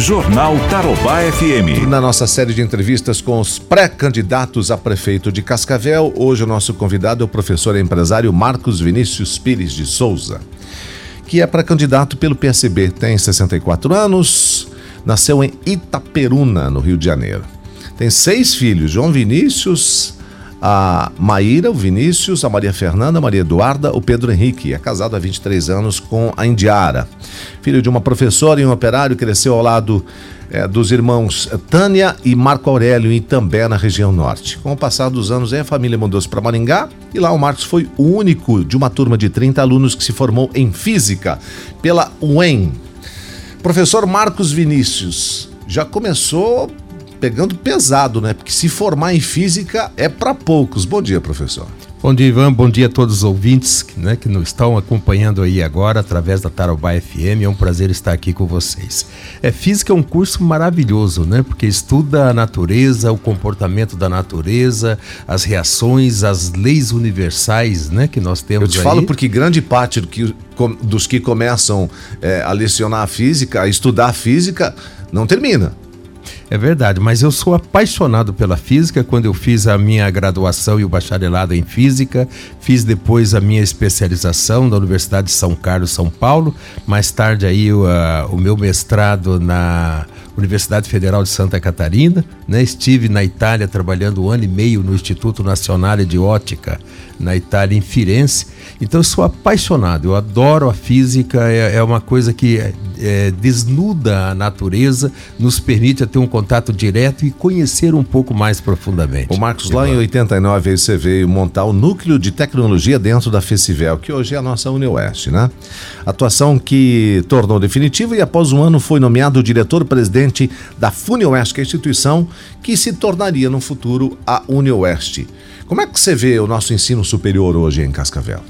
Jornal Tarobá FM. Na nossa série de entrevistas com os pré-candidatos a prefeito de Cascavel, hoje o nosso convidado é o professor e empresário Marcos Vinícius Pires de Souza, que é pré-candidato pelo PSB, tem 64 anos, nasceu em Itaperuna, no Rio de Janeiro. Tem seis filhos, João Vinícius, a Maíra, o Vinícius, a Maria Fernanda, a Maria Eduarda, o Pedro Henrique. É casado há 23 anos com a Indiara. Filho de uma professora e um operário, cresceu ao lado é, dos irmãos Tânia e Marco Aurélio em Itambé, na região norte. Com o passar dos anos, a família mudou-se para Maringá e lá o Marcos foi o único de uma turma de 30 alunos que se formou em Física pela UEM. Professor Marcos Vinícius, já começou pegando pesado, né? Porque se formar em física é para poucos. Bom dia, professor. Bom dia, Ivan. Bom dia a todos os ouvintes né, que nos estão acompanhando aí agora através da Tarobá FM. É um prazer estar aqui com vocês. É, física é um curso maravilhoso, né? Porque estuda a natureza, o comportamento da natureza, as reações, as leis universais, né? Que nós temos Eu te aí. falo porque grande parte do que, dos que começam é, a lecionar a física, a estudar a física, não termina. É verdade, mas eu sou apaixonado pela física. Quando eu fiz a minha graduação e o bacharelado em física, fiz depois a minha especialização na Universidade de São Carlos, São Paulo. Mais tarde aí o, a, o meu mestrado na Universidade Federal de Santa Catarina. Né? Estive na Itália trabalhando um ano e meio no Instituto Nacional de Ótica, na Itália, em Firenze. Então eu sou apaixonado, eu adoro a física, é, é uma coisa que é, é, desnuda a natureza, nos permite ter um contato direto e conhecer um pouco mais profundamente. O Marcos, lá em 89 você veio montar o núcleo de tecnologia dentro da Festivel, que hoje é a nossa UniOeste, né? Atuação que tornou definitiva e após um ano foi nomeado diretor-presidente da FuniOeste, que é a instituição que se tornaria no futuro a UniOeste. Como é que você vê o nosso ensino superior hoje em Cascavel?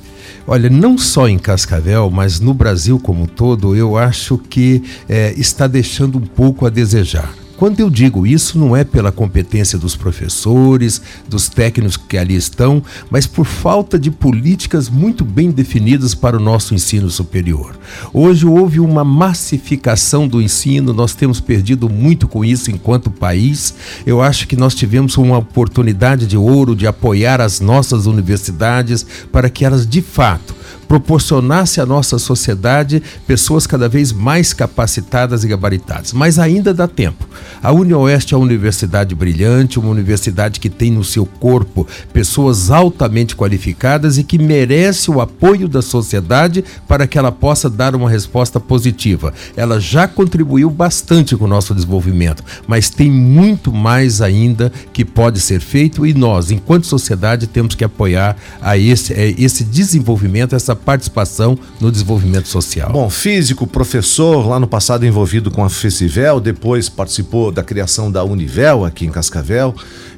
Olha, não só em Cascavel, mas no Brasil como um todo, eu acho que é, está deixando um pouco a desejar. Quando eu digo isso, não é pela competência dos professores, dos técnicos que ali estão, mas por falta de políticas muito bem definidas para o nosso ensino superior. Hoje houve uma massificação do ensino, nós temos perdido muito com isso enquanto país. Eu acho que nós tivemos uma oportunidade de ouro de apoiar as nossas universidades para que elas de fato proporcionasse à nossa sociedade pessoas cada vez mais capacitadas e gabaritadas. Mas ainda dá tempo. A UniOeste é uma universidade brilhante, uma universidade que tem no seu corpo pessoas altamente qualificadas e que merece o apoio da sociedade para que ela possa dar uma resposta positiva. Ela já contribuiu bastante com o nosso desenvolvimento, mas tem muito mais ainda que pode ser feito e nós, enquanto sociedade, temos que apoiar a esse, a esse desenvolvimento, essa participação no desenvolvimento social. Bom, físico, professor, lá no passado envolvido com a Festivel, depois participou da criação da Univel aqui em Cascavel,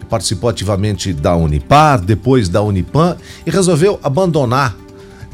participou ativamente da Unipar, depois da Unipan e resolveu abandonar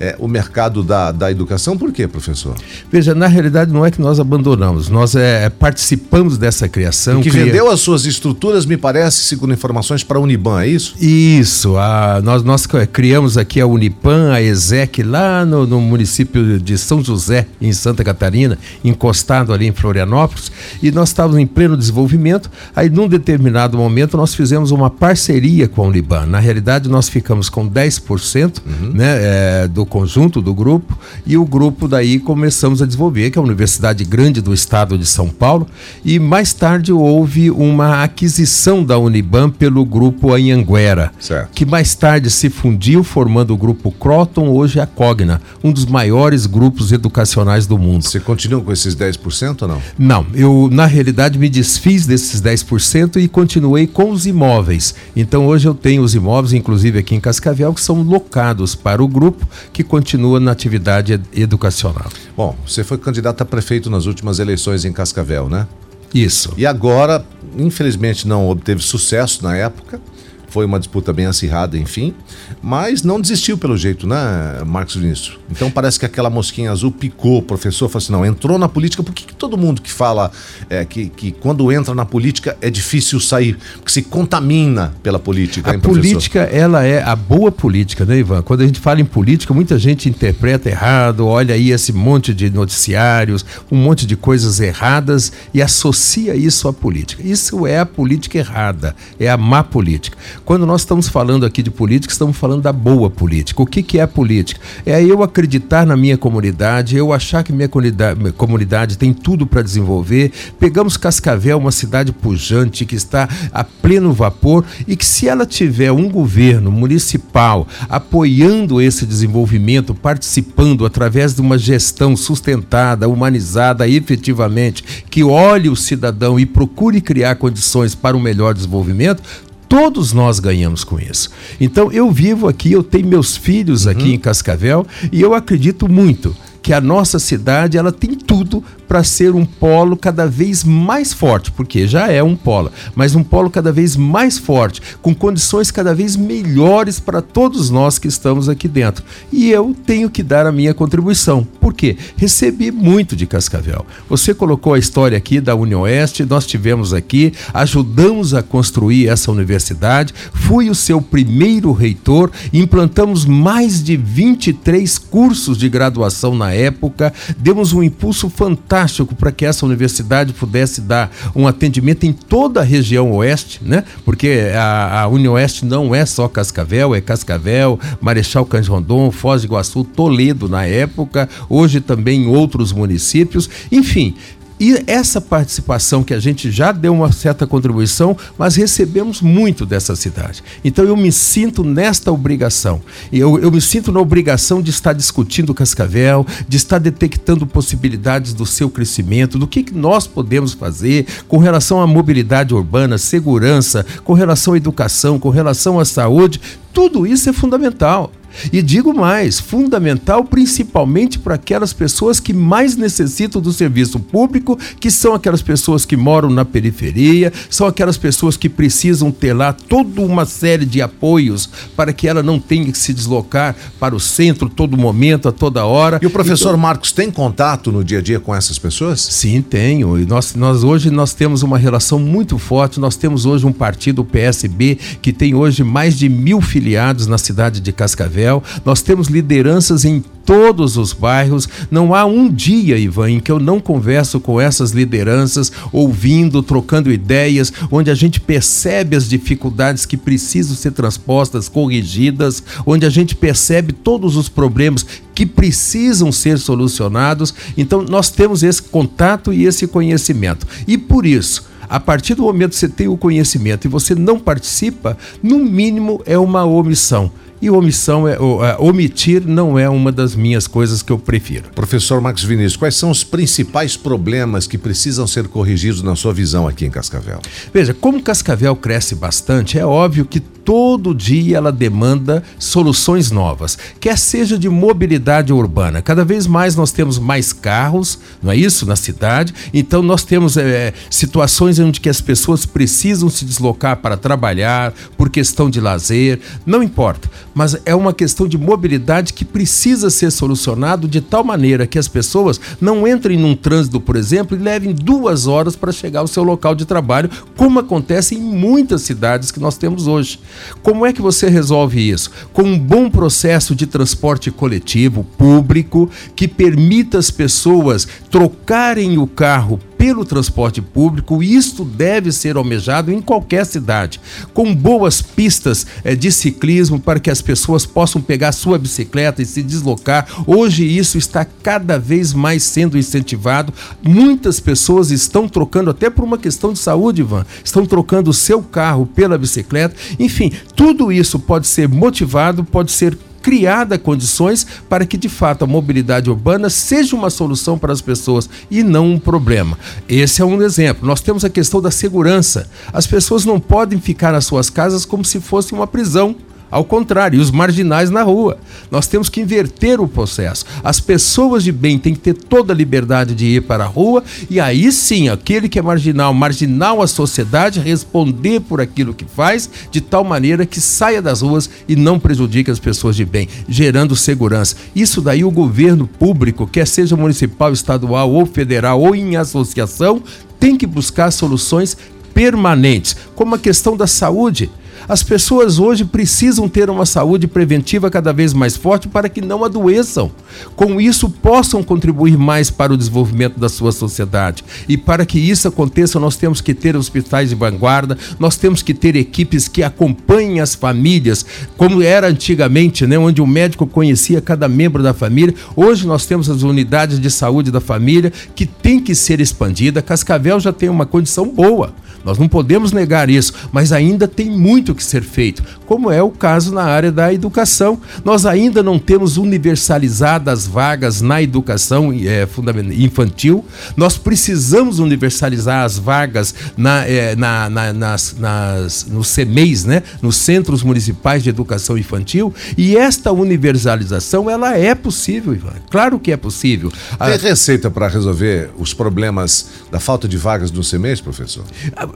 é, o mercado da, da educação. Por quê, professor? Veja, na realidade não é que nós abandonamos, nós é, participamos dessa criação. que cria... vendeu as suas estruturas, me parece, segundo informações, para a Uniban, é isso? Isso, a, nós, nós criamos aqui a Unipan, a ESEC, lá no, no município de São José, em Santa Catarina, encostado ali em Florianópolis, e nós estávamos em pleno desenvolvimento. Aí, num determinado momento, nós fizemos uma parceria com a Uniban. Na realidade, nós ficamos com 10% uhum. né, é, do conjunto do grupo e o grupo daí começamos a desenvolver, que é a Universidade Grande do Estado de São Paulo, e mais tarde houve uma aquisição da Uniban pelo grupo Anhanguera, certo. que mais tarde se fundiu formando o grupo Croton, hoje é a Cogna, um dos maiores grupos educacionais do mundo. Você continua com esses 10% ou não? Não, eu na realidade me desfiz desses 10% e continuei com os imóveis. Então hoje eu tenho os imóveis, inclusive aqui em Cascavel, que são locados para o grupo que continua na atividade educacional. Bom, você foi candidato a prefeito nas últimas eleições em Cascavel, né? Isso. E agora, infelizmente, não obteve sucesso na época. Foi uma disputa bem acirrada, enfim. Mas não desistiu pelo jeito, né, Marcos Vinícius? Então parece que aquela mosquinha azul picou. O professor falou assim: não, entrou na política. Por que, que todo mundo que fala é, que, que quando entra na política é difícil sair? Porque se contamina pela política. A hein, política, ela é a boa política, né, Ivan? Quando a gente fala em política, muita gente interpreta errado, olha aí esse monte de noticiários, um monte de coisas erradas e associa isso à política. Isso é a política errada, é a má política. Quando nós estamos falando aqui de política, estamos falando da boa política. O que, que é política? É eu acreditar na minha comunidade, eu achar que minha comunidade, minha comunidade tem tudo para desenvolver. Pegamos Cascavel, uma cidade pujante que está a pleno vapor e que se ela tiver um governo municipal apoiando esse desenvolvimento, participando através de uma gestão sustentada, humanizada efetivamente, que olhe o cidadão e procure criar condições para um melhor desenvolvimento, todos nós ganhamos com isso. Então eu vivo aqui, eu tenho meus filhos aqui uhum. em Cascavel e eu acredito muito que a nossa cidade ela tem tudo para ser um polo cada vez mais forte, porque já é um polo, mas um polo cada vez mais forte, com condições cada vez melhores para todos nós que estamos aqui dentro. E eu tenho que dar a minha contribuição. Por quê? Recebi muito de Cascavel. Você colocou a história aqui da União Oeste, nós tivemos aqui, ajudamos a construir essa universidade, fui o seu primeiro reitor, implantamos mais de 23 cursos de graduação na época, demos um impulso fantástico fantástico para que essa universidade pudesse dar um atendimento em toda a região oeste, né? Porque a, a União Oeste não é só Cascavel, é Cascavel, Marechal Cândido Rondon, Foz do Iguaçu, Toledo na época, hoje também em outros municípios. Enfim, e essa participação que a gente já deu uma certa contribuição, mas recebemos muito dessa cidade. Então eu me sinto nesta obrigação. Eu, eu me sinto na obrigação de estar discutindo Cascavel, de estar detectando possibilidades do seu crescimento, do que, que nós podemos fazer com relação à mobilidade urbana, segurança, com relação à educação, com relação à saúde. Tudo isso é fundamental. E digo mais, fundamental principalmente para aquelas pessoas que mais necessitam do serviço público, que são aquelas pessoas que moram na periferia, são aquelas pessoas que precisam ter lá toda uma série de apoios para que ela não tenha que se deslocar para o centro todo momento, a toda hora. E o professor então, Marcos tem contato no dia a dia com essas pessoas? Sim, tenho. E nós, nós hoje nós temos uma relação muito forte. Nós temos hoje um partido, o PSB, que tem hoje mais de mil filiados na cidade de Cascavel nós temos lideranças em todos os bairros. Não há um dia, Ivan, em que eu não converso com essas lideranças, ouvindo, trocando ideias, onde a gente percebe as dificuldades que precisam ser transpostas, corrigidas, onde a gente percebe todos os problemas que precisam ser solucionados. Então, nós temos esse contato e esse conhecimento. E por isso, a partir do momento que você tem o conhecimento e você não participa, no mínimo é uma omissão. E omissão é, é, omitir não é uma das minhas coisas que eu prefiro. Professor Marcos Vinícius, quais são os principais problemas que precisam ser corrigidos na sua visão aqui em Cascavel? Veja, como Cascavel cresce bastante, é óbvio que todo dia ela demanda soluções novas, quer seja de mobilidade urbana. Cada vez mais nós temos mais carros, não é isso, na cidade. Então nós temos é, situações onde que as pessoas precisam se deslocar para trabalhar, por questão de lazer, não importa. Mas é uma questão de mobilidade que precisa ser solucionado de tal maneira que as pessoas não entrem num trânsito, por exemplo, e levem duas horas para chegar ao seu local de trabalho, como acontece em muitas cidades que nós temos hoje. Como é que você resolve isso? Com um bom processo de transporte coletivo, público, que permita as pessoas trocarem o carro pelo transporte público, isto deve ser almejado em qualquer cidade, com boas pistas é, de ciclismo para que as pessoas possam pegar sua bicicleta e se deslocar. Hoje isso está cada vez mais sendo incentivado. Muitas pessoas estão trocando, até por uma questão de saúde, Ivan, estão trocando o seu carro pela bicicleta. Enfim, tudo isso pode ser motivado, pode ser criada condições para que de fato a mobilidade urbana seja uma solução para as pessoas e não um problema. Esse é um exemplo. Nós temos a questão da segurança. As pessoas não podem ficar nas suas casas como se fosse uma prisão Ao contrário, e os marginais na rua. Nós temos que inverter o processo. As pessoas de bem têm que ter toda a liberdade de ir para a rua e aí sim, aquele que é marginal, marginal à sociedade, responder por aquilo que faz, de tal maneira que saia das ruas e não prejudique as pessoas de bem, gerando segurança. Isso daí o governo público, quer seja municipal, estadual ou federal ou em associação, tem que buscar soluções permanentes, como a questão da saúde. As pessoas hoje precisam ter uma saúde preventiva cada vez mais forte para que não adoeçam. Com isso, possam contribuir mais para o desenvolvimento da sua sociedade. E para que isso aconteça, nós temos que ter hospitais de vanguarda, nós temos que ter equipes que acompanhem as famílias, como era antigamente, né, onde o médico conhecia cada membro da família. Hoje nós temos as unidades de saúde da família que tem que ser expandida. Cascavel já tem uma condição boa. Nós não podemos negar isso, mas ainda tem muito que ser feito, como é o caso na área da educação. Nós ainda não temos universalizadas vagas na educação é, infantil. Nós precisamos universalizar as vagas na, é, na, na, nas, nas, nos CMEs, né? nos Centros Municipais de Educação Infantil. E esta universalização ela é possível, Ivan. Claro que é possível. Tem receita para resolver os problemas da falta de vagas nos CMEs, professor?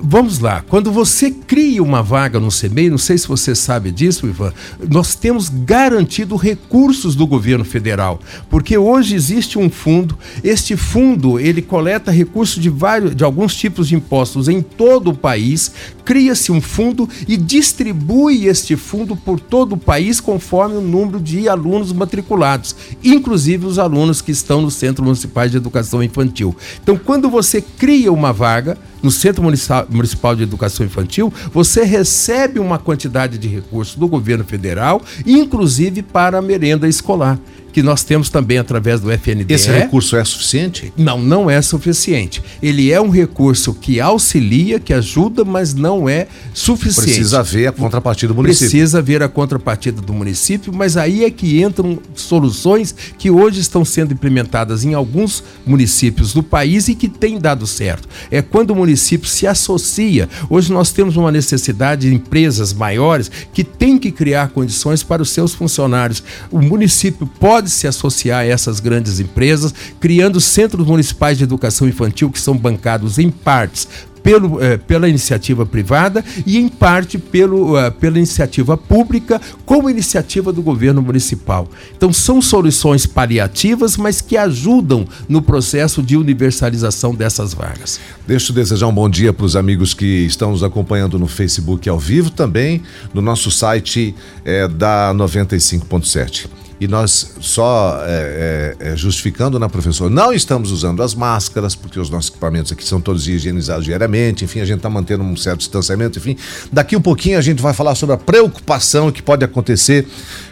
Vamos lá. Quando você cria uma vaga no CMEI, não sei se você sabe disso, Ivan, nós temos garantido recursos do governo federal, porque hoje existe um fundo. Este fundo ele coleta recursos de vários, de alguns tipos de impostos em todo o país. Cria-se um fundo e distribui este fundo por todo o país conforme o número de alunos matriculados, inclusive os alunos que estão no Centro Municipal de Educação Infantil. Então, quando você cria uma vaga no Centro Municipal de Educação Infantil, você recebe uma quantidade de recursos do governo federal, inclusive para a merenda escolar que nós temos também através do FNDE. Esse recurso é suficiente? Não, não é suficiente. Ele é um recurso que auxilia, que ajuda, mas não é suficiente. Precisa ver a contrapartida do município. Precisa ver a contrapartida do município, mas aí é que entram soluções que hoje estão sendo implementadas em alguns municípios do país e que têm dado certo. É quando o município se associa. Hoje nós temos uma necessidade de empresas maiores que têm que criar condições para os seus funcionários. O município pode pode se associar a essas grandes empresas, criando centros municipais de educação infantil que são bancados em partes pelo, eh, pela iniciativa privada e, em parte, pelo, uh, pela iniciativa pública, como iniciativa do governo municipal. Então, são soluções paliativas, mas que ajudam no processo de universalização dessas vagas. Deixa eu desejar um bom dia para os amigos que estão nos acompanhando no Facebook ao vivo, também no nosso site é, da 95.7 e nós só é, é, é, justificando, né, professor? Não estamos usando as máscaras, porque os nossos equipamentos aqui são todos higienizados diariamente, enfim, a gente está mantendo um certo distanciamento, enfim. Daqui um pouquinho a gente vai falar sobre a preocupação que pode acontecer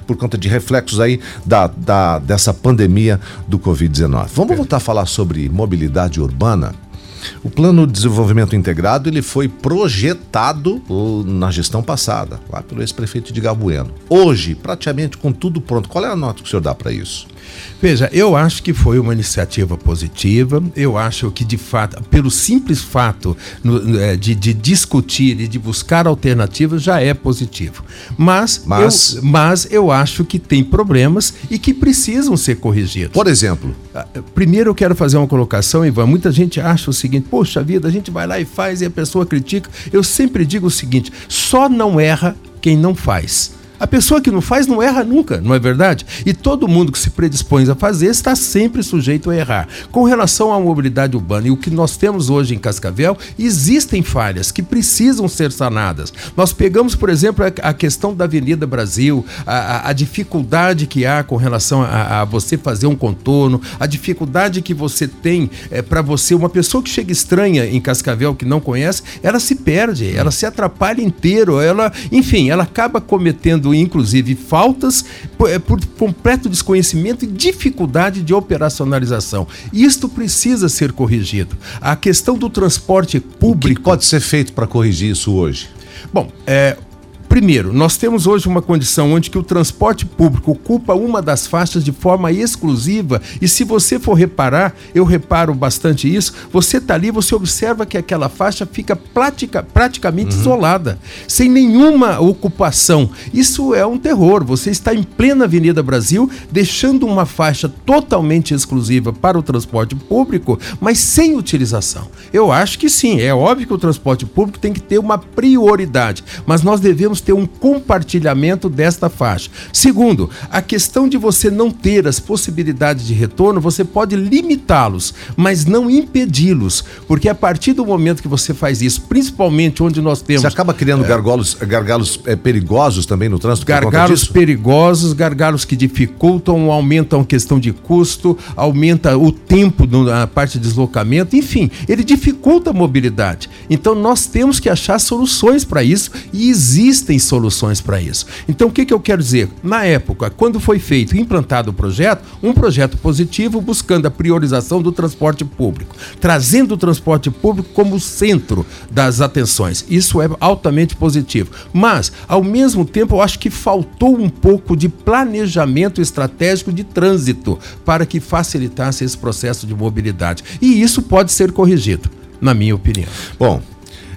por conta de reflexos aí da, da dessa pandemia do Covid-19. Vamos voltar a falar sobre mobilidade urbana? O plano de desenvolvimento integrado ele foi projetado na gestão passada, lá pelo ex-prefeito de Gabueno. Hoje, praticamente com tudo pronto, qual é a nota que o senhor dá para isso? Veja, eu acho que foi uma iniciativa positiva. Eu acho que, de fato, pelo simples fato é, de, de discutir e de buscar alternativas, já é positivo. Mas, mas... Eu, mas eu acho que tem problemas e que precisam ser corrigidos. Por exemplo? Ah, primeiro, eu quero fazer uma colocação, Ivan. Muita gente acha o seguinte: poxa vida, a gente vai lá e faz e a pessoa critica. Eu sempre digo o seguinte: só não erra quem não faz. A pessoa que não faz não erra nunca, não é verdade? E todo mundo que se predispõe a fazer está sempre sujeito a errar. Com relação à mobilidade urbana e o que nós temos hoje em Cascavel, existem falhas que precisam ser sanadas. Nós pegamos, por exemplo, a questão da Avenida Brasil, a, a dificuldade que há com relação a, a, você fazer um contorno, a dificuldade que você tem é, para você, uma pessoa que chega estranha em Cascavel que não conhece, ela se perde, ela se atrapalha inteiro, ela, enfim, ela acaba cometendo inclusive faltas por, é, por completo desconhecimento e dificuldade de operacionalização. Isto precisa ser corrigido. A questão do transporte público. O que pode ser feito para corrigir isso hoje? Bom, é, Primeiro, nós temos hoje uma condição onde que o transporte público ocupa uma das faixas de forma exclusiva e se você for reparar, eu reparo bastante isso, você está ali, você observa que aquela faixa fica pratica, praticamente uhum. isolada, sem nenhuma ocupação. Isso é um terror. Você está em plena Avenida Brasil, deixando uma faixa totalmente exclusiva para o transporte público, mas sem utilização. Eu acho que sim, é óbvio que o transporte público tem que ter uma prioridade, mas nós devemos ter um compartilhamento desta faixa. Segundo, a questão de você não ter as possibilidades de retorno, você pode limitá-los, mas não impedi-los, porque a partir do momento que você faz isso, principalmente onde nós temos. Você acaba criando é, gargalos, gargalos é, perigosos também no trânsito? Gargalos perigosos, gargalos que dificultam, aumentam a questão de custo, aumenta o tempo na parte de deslocamento, enfim, ele dificulta a mobilidade. Então nós temos que achar soluções para isso e existem soluções para isso. Então o que, que eu quero dizer? Na época, quando foi feito e implantado o projeto, um projeto positivo buscando a priorização do transporte público, trazendo o transporte público como centro das atenções. Isso é altamente positivo. Mas, ao mesmo tempo, eu acho que faltou um pouco de planejamento estratégico de trânsito para que facilitasse esse processo de mobilidade. E isso pode ser corrigido, na minha opinião. Bom,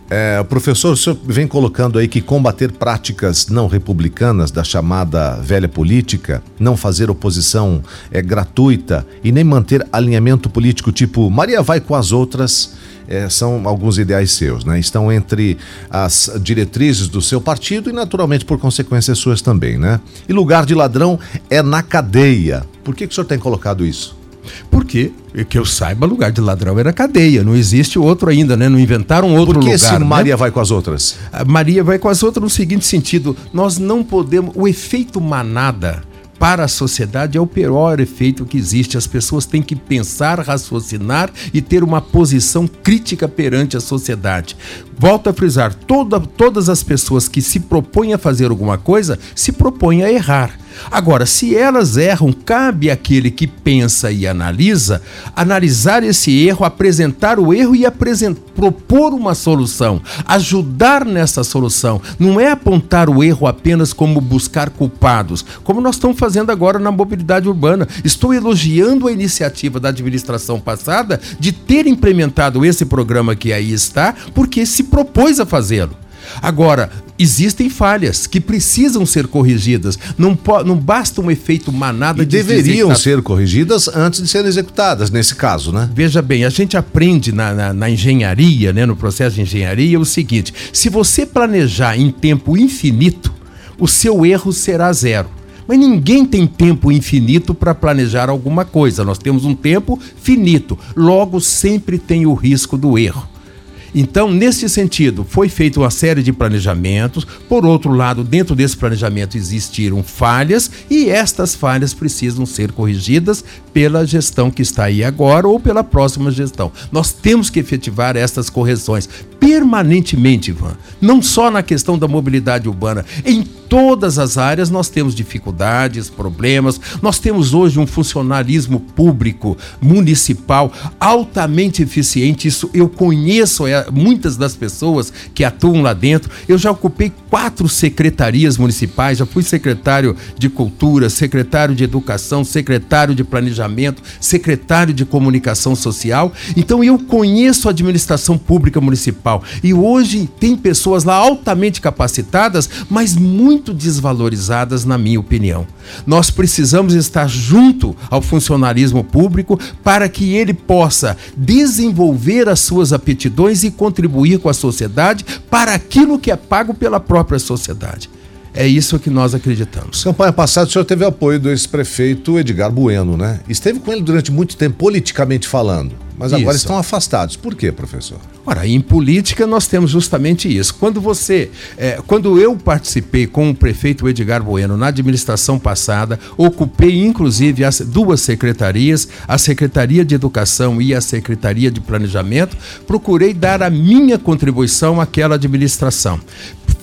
é, professor, o senhor vem colocando aí que combater práticas não republicanas da chamada velha política, não fazer oposição é gratuita e nem manter alinhamento político tipo Maria vai com as outras é, são alguns ideais seus, né? Estão entre as diretrizes do seu partido e, naturalmente, por consequências suas também, né? E lugar de ladrão é na cadeia. Por que, que o senhor tem colocado isso? Porque, que eu saiba, lugar de ladrão era cadeia. Não existe outro ainda, né? Não inventaram outro lugar. Por que lugar, se né? Maria vai com as outras? A Maria vai com as outras no seguinte sentido: nós não podemos. O efeito manada para a sociedade é o pior efeito que existe. As pessoas têm que pensar, raciocinar e ter uma posição crítica perante a sociedade. Volto a frisar: toda, todas as pessoas que se propõem a fazer alguma coisa se propõem a errar. Agora, se elas erram, cabe àquele que pensa e analisa analisar esse erro, apresentar o erro e propor uma solução, ajudar nessa solução. Não é apontar o erro apenas como buscar culpados, como nós estamos fazendo agora na mobilidade urbana. Estou elogiando a iniciativa da administração passada de ter implementado esse programa que aí está, porque se propôs a fazê-lo. Agora, existem falhas que precisam ser corrigidas. Não, não basta um efeito manada e de deveriam tá... ser corrigidas antes de serem executadas, nesse caso, né? Veja bem, a gente aprende na, na, na engenharia, né, no processo de engenharia, o seguinte: se você planejar em tempo infinito, o seu erro será zero. Mas ninguém tem tempo infinito para planejar alguma coisa. Nós temos um tempo finito. Logo, sempre tem o risco do erro. Então, nesse sentido, foi feita uma série de planejamentos. Por outro lado, dentro desse planejamento existiram falhas e estas falhas precisam ser corrigidas pela gestão que está aí agora ou pela próxima gestão. Nós temos que efetivar estas correções permanentemente, Ivan. Não só na questão da mobilidade urbana, em todas as áreas nós temos dificuldades, problemas. Nós temos hoje um funcionalismo público, municipal, altamente eficiente. Isso eu conheço é, muitas das pessoas que atuam lá dentro. Eu já ocupei quatro secretarias municipais, já fui secretário de Cultura, secretário de Educação, secretário de Planejamento, secretário de Comunicação Social. Então eu conheço a administração pública municipal e hoje tem pessoas lá altamente capacitadas, mas muito muito desvalorizadas, na minha opinião. Nós precisamos estar junto ao funcionalismo público para que ele possa desenvolver as suas aptidões e contribuir com a sociedade para aquilo que é pago pela própria sociedade. É isso que nós acreditamos. Campanha passada, o senhor teve apoio do ex-prefeito Edgar Bueno, né? Esteve com ele durante muito tempo, politicamente falando. Mas agora isso. estão afastados. Por quê, professor? Ora, em política nós temos justamente isso. Quando você, é, quando eu participei com o prefeito Edgar Bueno na administração passada, ocupei inclusive as duas secretarias, a Secretaria de Educação e a Secretaria de Planejamento, procurei dar a minha contribuição àquela administração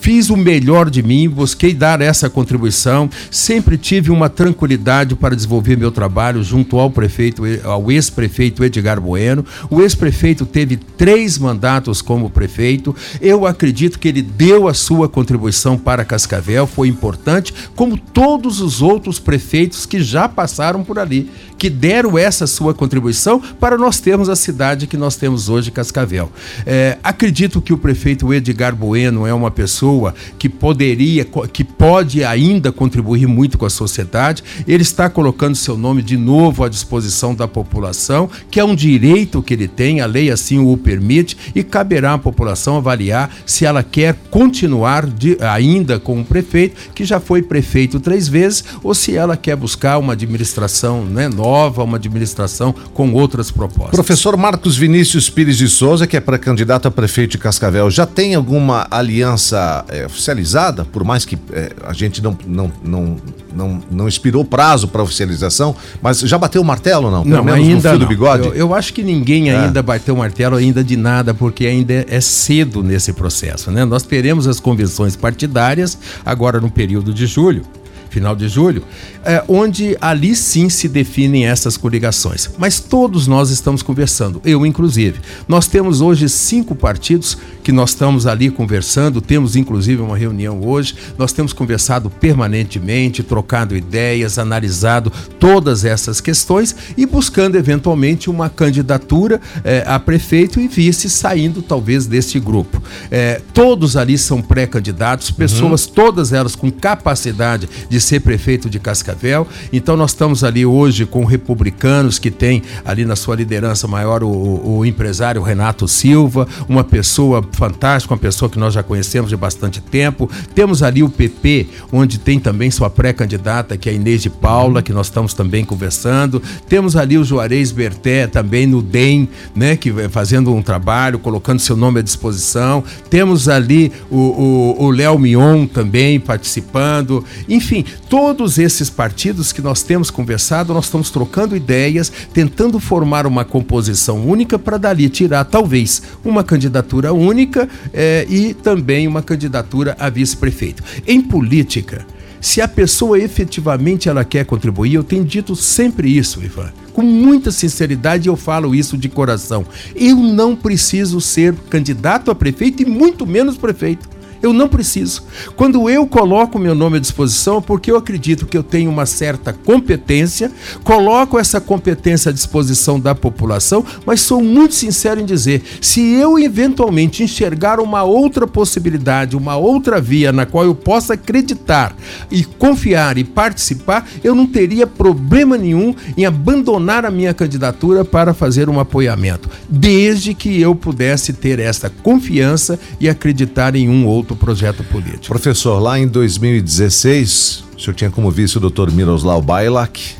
fiz o melhor de mim, busquei dar essa contribuição, sempre tive uma tranquilidade para desenvolver meu trabalho junto ao prefeito, ao ex-prefeito Edgar Bueno. O ex-prefeito teve três mandatos como prefeito. Eu acredito que ele deu a sua contribuição para Cascavel, foi importante, como todos os outros prefeitos que já passaram por ali, que deram essa sua contribuição para nós termos a cidade que nós temos hoje, Cascavel. É, acredito que o prefeito Edgar Bueno é uma pessoa que poderia, que pode ainda contribuir muito com a sociedade. Ele está colocando seu nome de novo à disposição da população, que é um direito que ele tem, a lei assim o permite, e caberá à população avaliar se ela quer continuar de, ainda com o prefeito, que já foi prefeito três vezes, ou se ela quer buscar uma administração né, nova, uma administração com outras propostas. Professor Marcos Vinícius Pires de Souza, que é pré-candidato a prefeito de Cascavel, já tem alguma aliança é, oficializada, por mais que é, a gente não, não, não, não, não expirou prazo para oficialização, mas já bateu o martelo não? Pelo não, ainda não. bigode? Eu, eu, acho que ninguém é. ainda bateu o martelo ainda de nada, porque ainda é cedo nesse processo. Né? Nós teremos as convenções partidárias agora no período de julho final de julho, é, onde ali sim se definem essas coligações. Mas todos nós estamos conversando, eu inclusive. Nós temos hoje cinco partidos que nós estamos ali conversando, temos inclusive uma reunião hoje, nós temos conversado permanentemente, trocado ideias, analisado todas essas questões e buscando eventualmente uma candidatura é, a prefeito e vice saindo talvez deste grupo. É, todos ali são pré-candidatos, pessoas, uhum. todas elas com capacidade de ser prefeito de Cascavel. Então nós estamos ali hoje com republicanos que tem ali na sua liderança maior o, o empresário Renato Silva, uma pessoa fantástica, uma pessoa que nós já conhecemos de bastante tempo. Temos ali o PP, onde tem também sua pré-candidata, que é a Inês de Paula, que nós estamos também conversando. Temos ali o Juarez Berté também no DEM, né, que fazendo um trabalho, colocando seu nome à disposição. Temos ali o Léo Mion também participando. Enfim, todos esses partidos que nós temos conversado, nós estamos trocando ideias, tentando formar uma composição única para dali tirar talvez uma candidatura única é, e também uma candidatura a vice-prefeito. Em política, se a pessoa efetivamente ela quer contribuir, eu tenho dito sempre isso, Ivan. Com muita sinceridade eu falo isso de coração. Eu não preciso ser candidato a prefeito e muito menos prefeito. Eu não preciso. Quando eu coloco meu nome à disposição, porque eu acredito que eu tenho uma certa competência, coloco essa competência à disposição da população, mas sou muito sincero em dizer: se eu eventualmente enxergar uma outra possibilidade, uma outra via na qual eu possa acreditar e confiar e participar, eu não teria problema nenhum em abandonar a minha candidatura para fazer um apoiamento, desde que eu pudesse ter essa confiança e acreditar em um outro projeto político. Professor, lá em 2016, o senhor tinha como vice o doutor Miroslav Bailak,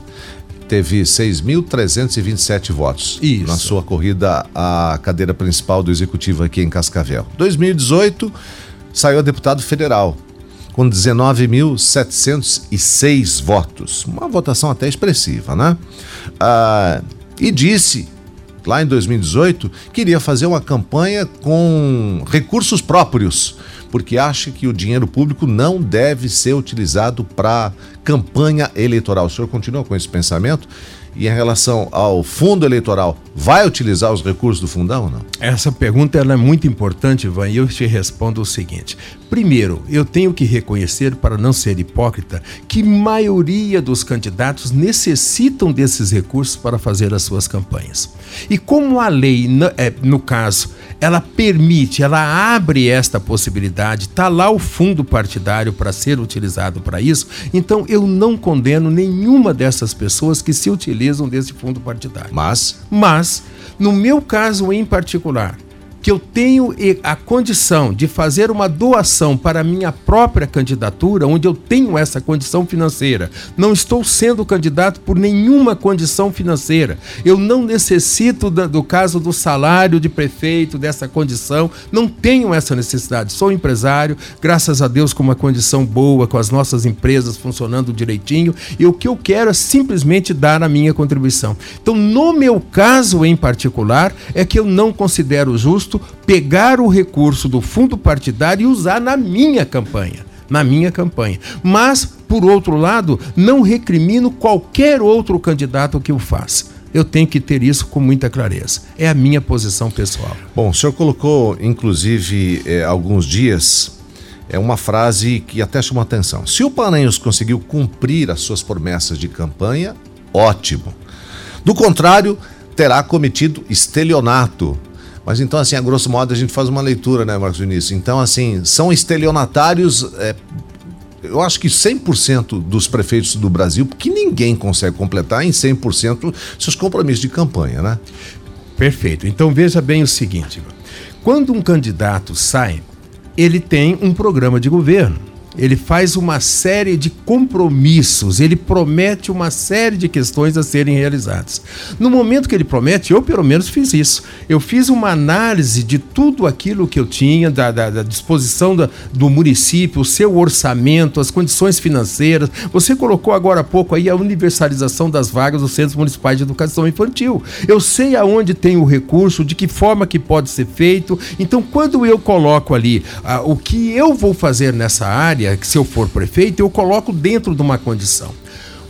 teve 6.327 votos Isso. na sua corrida à cadeira principal do executivo aqui em Cascavel. 2018, saiu a deputado federal com 19.706 votos, uma votação até expressiva, né? Ah, e disse lá em 2018 que iria fazer uma campanha com recursos próprios porque acha que o dinheiro público não deve ser utilizado para campanha eleitoral. O senhor continua com esse pensamento? E em relação ao fundo eleitoral, vai utilizar os recursos do fundão ou não? Essa pergunta ela é muito importante, Ivan, e eu te respondo o seguinte. Primeiro, eu tenho que reconhecer, para não ser hipócrita, que maioria dos candidatos necessitam desses recursos para fazer as suas campanhas. E como a lei, é, no caso, ela permite, ela abre esta possibilidade, está lá o fundo partidário para ser utilizado para isso, então eu não condeno nenhuma dessas pessoas que se utilizam utilizam desse fundo partidário. Mas? Mas, no meu caso em particular, que eu tenho a condição de fazer uma doação para minha própria candidatura, onde eu tenho essa condição financeira. Não estou sendo candidato por nenhuma condição financeira. Eu não necessito do caso do salário de prefeito, dessa condição. Não tenho essa necessidade. Sou empresário, graças a Deus, com uma condição boa, com as nossas empresas funcionando direitinho. E o que eu quero é simplesmente dar a minha contribuição. Então, no meu caso em particular, é que eu não considero justo pegar o recurso do fundo partidário e usar na minha campanha. Na minha campanha. Mas, por outro lado, não recrimino qualquer outro candidato que o faça. Eu tenho que ter isso com muita clareza. É a minha posição pessoal. Bom, o senhor colocou, inclusive, é, alguns dias, é uma frase que até chamou atenção. Se o Paranhos conseguiu cumprir as suas promessas de campanha, ótimo. Do contrário, terá cometido estelionato. Mas então, assim, a grosso modo, a gente faz uma leitura, né, Marcos Vinícius? Então, assim, são estelionatários. É, eu acho que 100% dos prefeitos do Brasil, porque ninguém consegue completar em 100% seus compromissos de campanha, né? Perfeito. Então veja bem o seguinte: quando um candidato sai, ele tem um programa de governo ele faz uma série de compromissos, ele promete uma série de questões a serem realizadas. No momento que ele promete, eu pelo menos fiz isso. Eu fiz uma análise de tudo aquilo que eu tinha, da, da, da disposição da, do município, o seu orçamento, as condições financeiras. Você colocou agora há pouco aí a universalização das vagas dos centros municipais de educação infantil. Eu sei aonde tem o recurso, de que forma que pode ser feito. Então, quando eu coloco ali ah, o que eu vou fazer nessa área, área que, se eu for prefeito, eu coloco dentro de uma condição.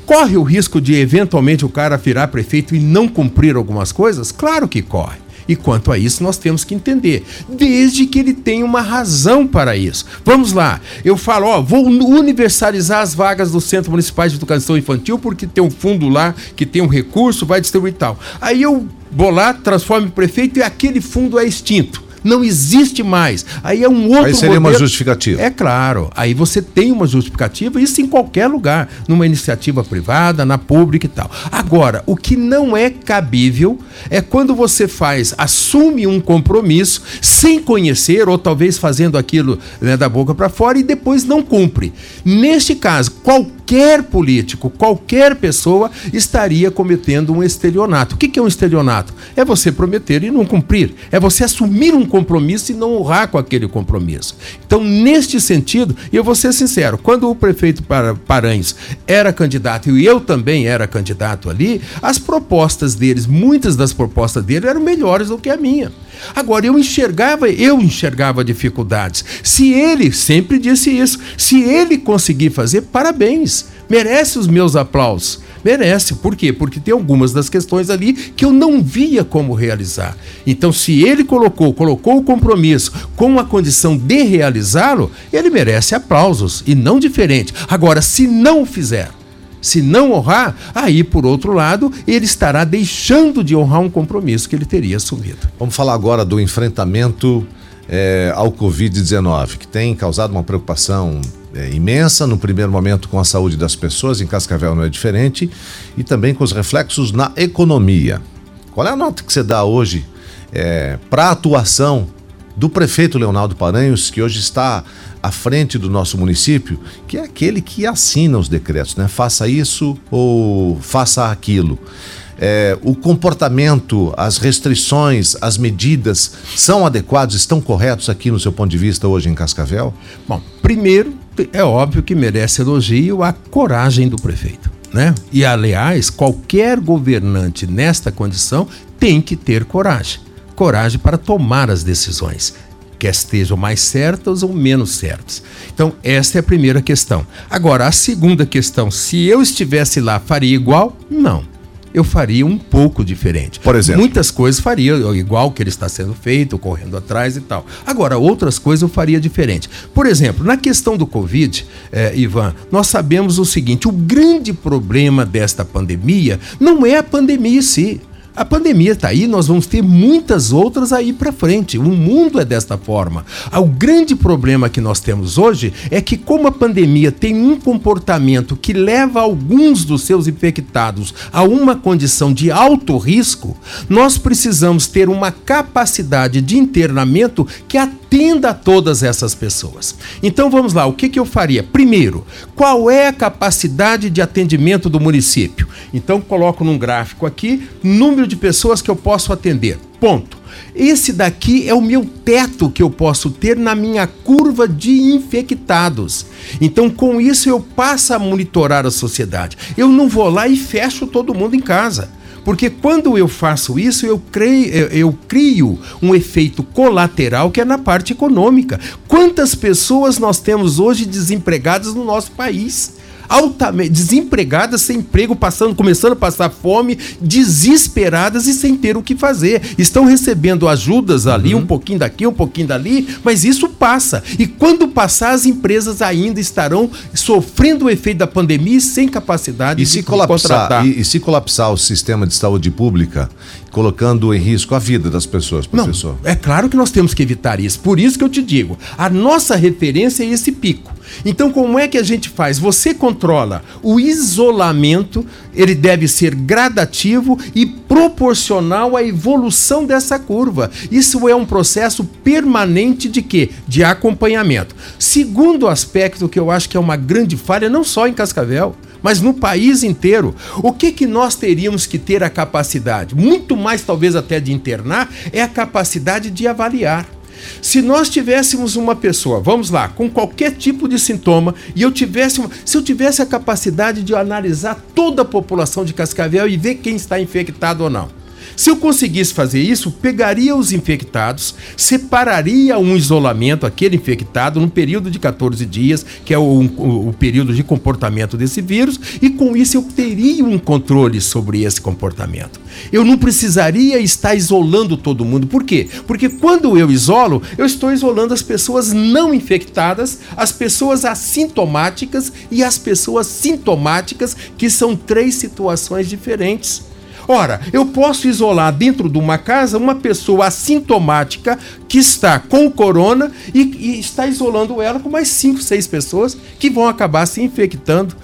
Corre o risco de eventualmente o cara virar prefeito e não cumprir algumas coisas? Claro que corre. E quanto a isso, nós temos que entender, desde que ele tenha uma razão para isso. Vamos lá, eu falo, ó, vou universalizar as vagas do Centro Municipal de Educação Infantil porque tem um fundo lá que tem um recurso, vai distribuir tal. Aí eu vou lá, transformo em prefeito e aquele fundo é extinto não existe mais. Aí é um outro Aí seria modelo. uma justificativa. É claro. Aí você tem uma justificativa, isso em qualquer lugar, numa iniciativa privada, na pública e tal. Agora, o que não é cabível é quando você faz, assume um compromisso sem conhecer ou talvez fazendo aquilo né, da boca para fora e depois não cumpre. Neste caso, qualquer político, qualquer pessoa estaria cometendo um estelionato. O que é um estelionato? É você prometer e não cumprir. É você assumir um compromisso e não honrar com aquele compromisso. Então, neste sentido, e eu vou ser sincero, quando o prefeito Paranhos era candidato e eu também era candidato ali, as propostas deles, muitas das propostas dele eram melhores do que a minha. Agora, eu enxergava, eu enxergava dificuldades. Se ele, sempre disse isso, se ele conseguir fazer, parabéns, merece os meus aplausos. Merece. Por quê? Porque tem algumas das questões ali que eu não via como realizar. Então, se ele colocou, colocou o compromisso com a condição de realizá-lo, ele merece aplausos e não diferente. Agora, se não fizer, se não honrar, aí, por outro lado, ele estará deixando de honrar um compromisso que ele teria assumido. Vamos falar agora do enfrentamento é, ao Covid-19, que tem causado uma preocupação é, imensa, no primeiro momento com a saúde das pessoas, em Cascavel não é diferente, e também com os reflexos na economia. Qual é a nota que você dá hoje é, para a atuação do prefeito Leonardo Paranhos, que hoje está à frente do nosso município, que é aquele que assina os decretos, né? Faça isso ou faça aquilo. É, o comportamento, as restrições, as medidas são adequados, estão corretos aqui no seu ponto de vista hoje em Cascavel? Bom, primeiro, é óbvio que merece elogio a coragem do prefeito. Né? E, aliás, qualquer governante nesta condição tem que ter coragem coragem para tomar as decisões, quer estejam mais certas ou menos certas. Então, essa é a primeira questão. Agora, a segunda questão: se eu estivesse lá, faria igual? Não eu faria um pouco diferente. Por exemplo? Muitas coisas faria igual que ele está sendo feito, correndo atrás e tal. Agora, outras coisas eu faria diferente. Por exemplo, na questão do Covid, eh, Ivan, nós sabemos o seguinte: o grande problema desta pandemia não é a pandemia em si. A pandemia está aí, nós vamos ter muitas outras aí para frente. O mundo é desta forma. Ah, o grande problema que nós temos hoje é que, como a pandemia tem um comportamento que leva alguns dos seus infectados a uma condição de alto risco, nós precisamos ter uma capacidade de internamento que atenda a todas essas pessoas. Então vamos lá, o que, que eu faria? Primeiro, qual é a capacidade de atendimento do município? Então coloco num gráfico aqui número de pessoas que eu posso atender. Ponto. Esse daqui é o meu teto que eu posso ter na minha curva de infectados. Então, com isso, eu passo a monitorar a sociedade. Eu não vou lá e fecho todo mundo em casa. Porque quando eu faço isso, eu, creio, eu, crio um efeito colateral que é na parte econômica. Quantas pessoas nós temos hoje desempregadas no nosso país? Altamente desempregadas, sem emprego, passando, começando a passar fome, desesperadas e sem ter o que fazer. Estão recebendo ajudas ali, uhum. um pouquinho daqui, um pouquinho dali, mas isso passa. E quando passar, as empresas ainda estarão sofrendo o efeito da pandemia e sem capacidade e de se colapsar, e, e, se colapsar o sistema de saúde pública, colocando em risco a vida das pessoas, professor? Não, é claro que nós temos que evitar isso. Por isso que eu te digo, a nossa referência é esse pico. Então, como é que a gente faz? Você controla o isolamento, ele deve ser gradativo e proporcional à evolução dessa curva. Isso é um processo permanente de quê? De acompanhamento. Segundo aspecto que eu acho que é uma grande falha, não só em Cascavel, mas no país inteiro. O que, que nós teríamos que ter a capacidade? Muito mais, talvez, até de internar, é a capacidade de avaliar. Se nós tivéssemos uma pessoa, vamos lá, com qualquer tipo de sintoma, e eu tivesse uma, se eu tivesse a capacidade de analisar toda a população de Cascavel e ver quem está infectado ou não. Se eu conseguisse fazer isso, pegaria os infectados, separaria um isolamento, aquele infectado, num período de 14 dias, que é o, o, o, período de comportamento desse vírus, e com isso eu teria um controle sobre esse comportamento. Eu não precisaria estar isolando todo mundo. Por quê? Porque quando eu isolo, eu estou isolando as pessoas não infectadas, as pessoas assintomáticas e as pessoas sintomáticas, que são três situações diferentes. Ora, eu posso isolar dentro de uma casa uma pessoa assintomática que está com corona e, e está isolando ela com mais cinco, seis pessoas que vão acabar se infectando.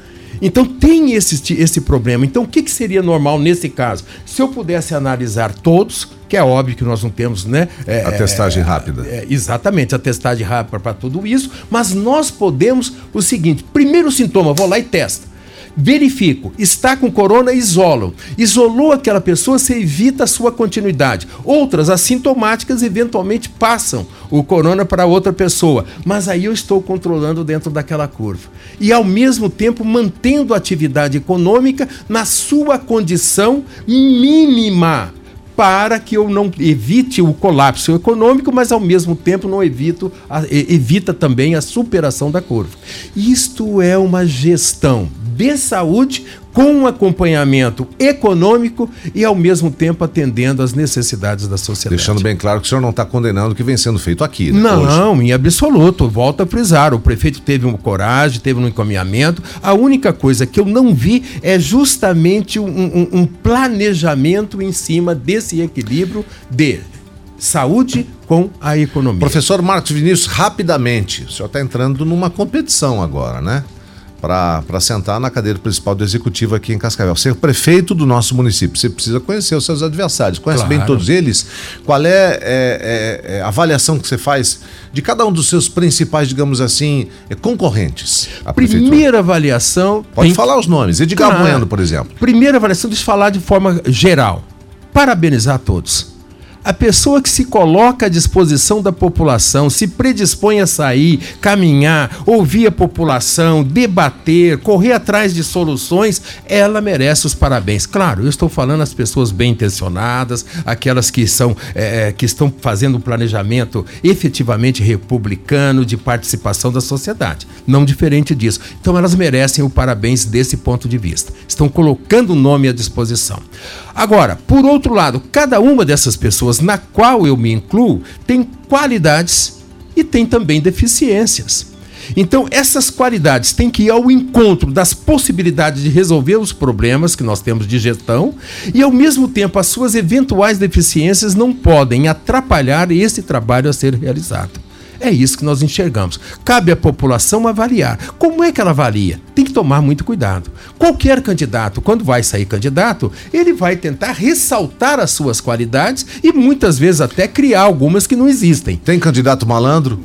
Então tem esse, esse problema. Então o que, que seria normal nesse caso? Se eu pudesse analisar todos, que é óbvio que nós não temos, né? É, a testagem é, rápida. É, exatamente, a testagem rápida para tudo isso, mas nós podemos o seguinte: primeiro sintoma, vou lá e testa verifico, está com corona, isolam. Isolou aquela pessoa, você evita a sua continuidade. Outras, assintomáticas, eventualmente passam o corona para outra pessoa, mas aí eu estou controlando dentro daquela curva. E ao mesmo tempo mantendo a atividade econômica na sua condição mínima para que eu não evite o colapso econômico, mas ao mesmo tempo não evito a, evita também a superação da curva. Isto é uma gestão de saúde com um acompanhamento econômico e ao mesmo tempo atendendo às necessidades da sociedade. Deixando bem claro que o senhor não está condenando o que vem sendo feito aqui. Né, não, hoje. em absoluto. Volto a frisar. O prefeito teve uma coragem, teve um encaminhamento. A única coisa que eu não vi é justamente um, um, um planejamento em cima desse equilíbrio de saúde com a economia. Professor Marcos Vinícius, rapidamente, o senhor está entrando numa competição agora, né? Para sentar na cadeira principal do executivo aqui em Cascavel. Ser prefeito do nosso município, você precisa conhecer os seus adversários. Conhece claro. bem todos eles? Qual é, é, é, é, a avaliação que você faz de cada um dos seus principais, digamos assim, é, concorrentes? Primeira avaliação. Pode falar os nomes. Edgar claro. Bueno, por exemplo. Primeira avaliação, deixa eu falar de forma geral. Parabenizar a todos a pessoa que se coloca à disposição da população, se predispõe a sair, caminhar, ouvir a população, debater, correr atrás de soluções, ela merece os parabéns. Claro, eu estou falando as pessoas bem intencionadas, aquelas que são é, que estão fazendo um planejamento efetivamente republicano de participação da sociedade, não diferente disso. Então elas merecem o parabéns desse ponto de vista. Estão colocando o nome à disposição. Agora, por outro lado, cada uma dessas pessoas na qual eu me incluo tem qualidades e tem também deficiências. Então, essas qualidades têm que ir ao encontro das possibilidades de resolver os problemas que nós temos de gestão e, ao mesmo tempo, as suas eventuais deficiências não podem atrapalhar esse trabalho a ser realizado. É isso que nós enxergamos. Cabe à população avaliar. Como é que ela avalia? Tem que tomar muito cuidado. Qualquer candidato, quando vai sair candidato, ele vai tentar ressaltar as suas qualidades e muitas vezes até criar algumas que não existem. Tem candidato malandro?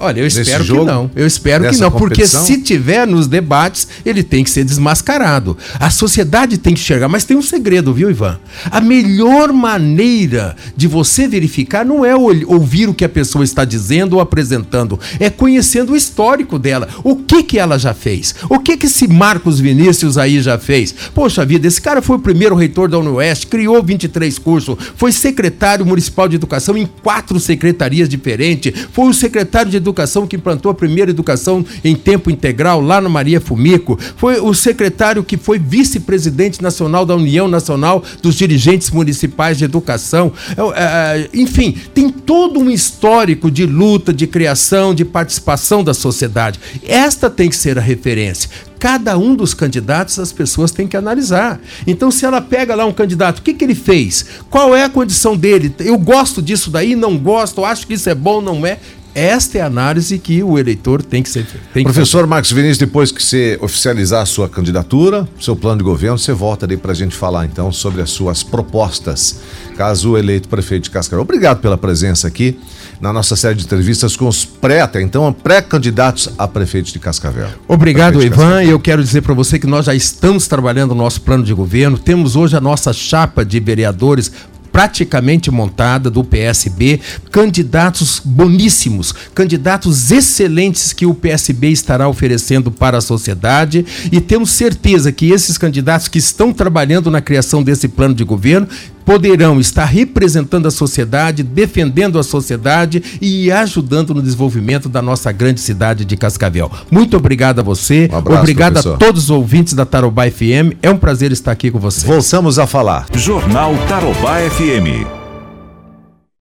Olha, eu espero jogo, que não. Eu espero que não, competição? porque se tiver nos debates, ele tem que ser desmascarado. A sociedade tem que enxergar, mas tem um segredo, viu, Ivan? A melhor maneira de você verificar não é ouvir o que a pessoa está dizendo ou apresentando, é conhecendo o histórico dela. O que que ela já fez? O que que esse Marcos Vinícius aí já fez? Poxa vida, esse cara foi o primeiro reitor da Unoeste, criou 23 cursos, foi secretário municipal de educação em quatro secretarias diferentes, foi o secretário de educação que implantou a primeira educação em tempo integral lá na Maria Fumico, foi o secretário que foi vice-presidente nacional da União Nacional dos Dirigentes Municipais de Educação. É, é, enfim, tem todo um histórico de luta, de criação, de participação da sociedade. Esta tem que ser a referência cada um dos candidatos as pessoas têm que analisar. Então, se ela pega lá um candidato, o que, que ele fez? Qual é a condição dele? Eu gosto disso daí, não gosto, acho que isso é bom, não é. Esta é a análise que o eleitor tem que ser. Professor que Marcos Vinícius, depois que você oficializar a sua candidatura, seu plano de governo, você volta ali para a gente falar então sobre as suas propostas, caso eleito prefeito de Cascavel. Obrigado pela presença aqui na nossa série de entrevistas com os pré, até então, pré-candidatos a prefeito de Cascavel. Obrigado, Ivan. E eu quero dizer para você que nós já estamos trabalhando o nosso plano de governo. Temos hoje a nossa chapa de vereadores praticamente montada do PSB, candidatos boníssimos, candidatos excelentes que o PSB estará oferecendo para a sociedade. E temos certeza que esses candidatos que estão trabalhando na criação desse plano de governo poderão estar representando a sociedade, defendendo a sociedade e ajudando no desenvolvimento da nossa grande cidade de Cascavel. Muito obrigado a você, um abraço, obrigado professor. a todos os ouvintes da Tarobá FM. É um prazer estar aqui com você. Voltamos a falar. Jornal Tarobá FM.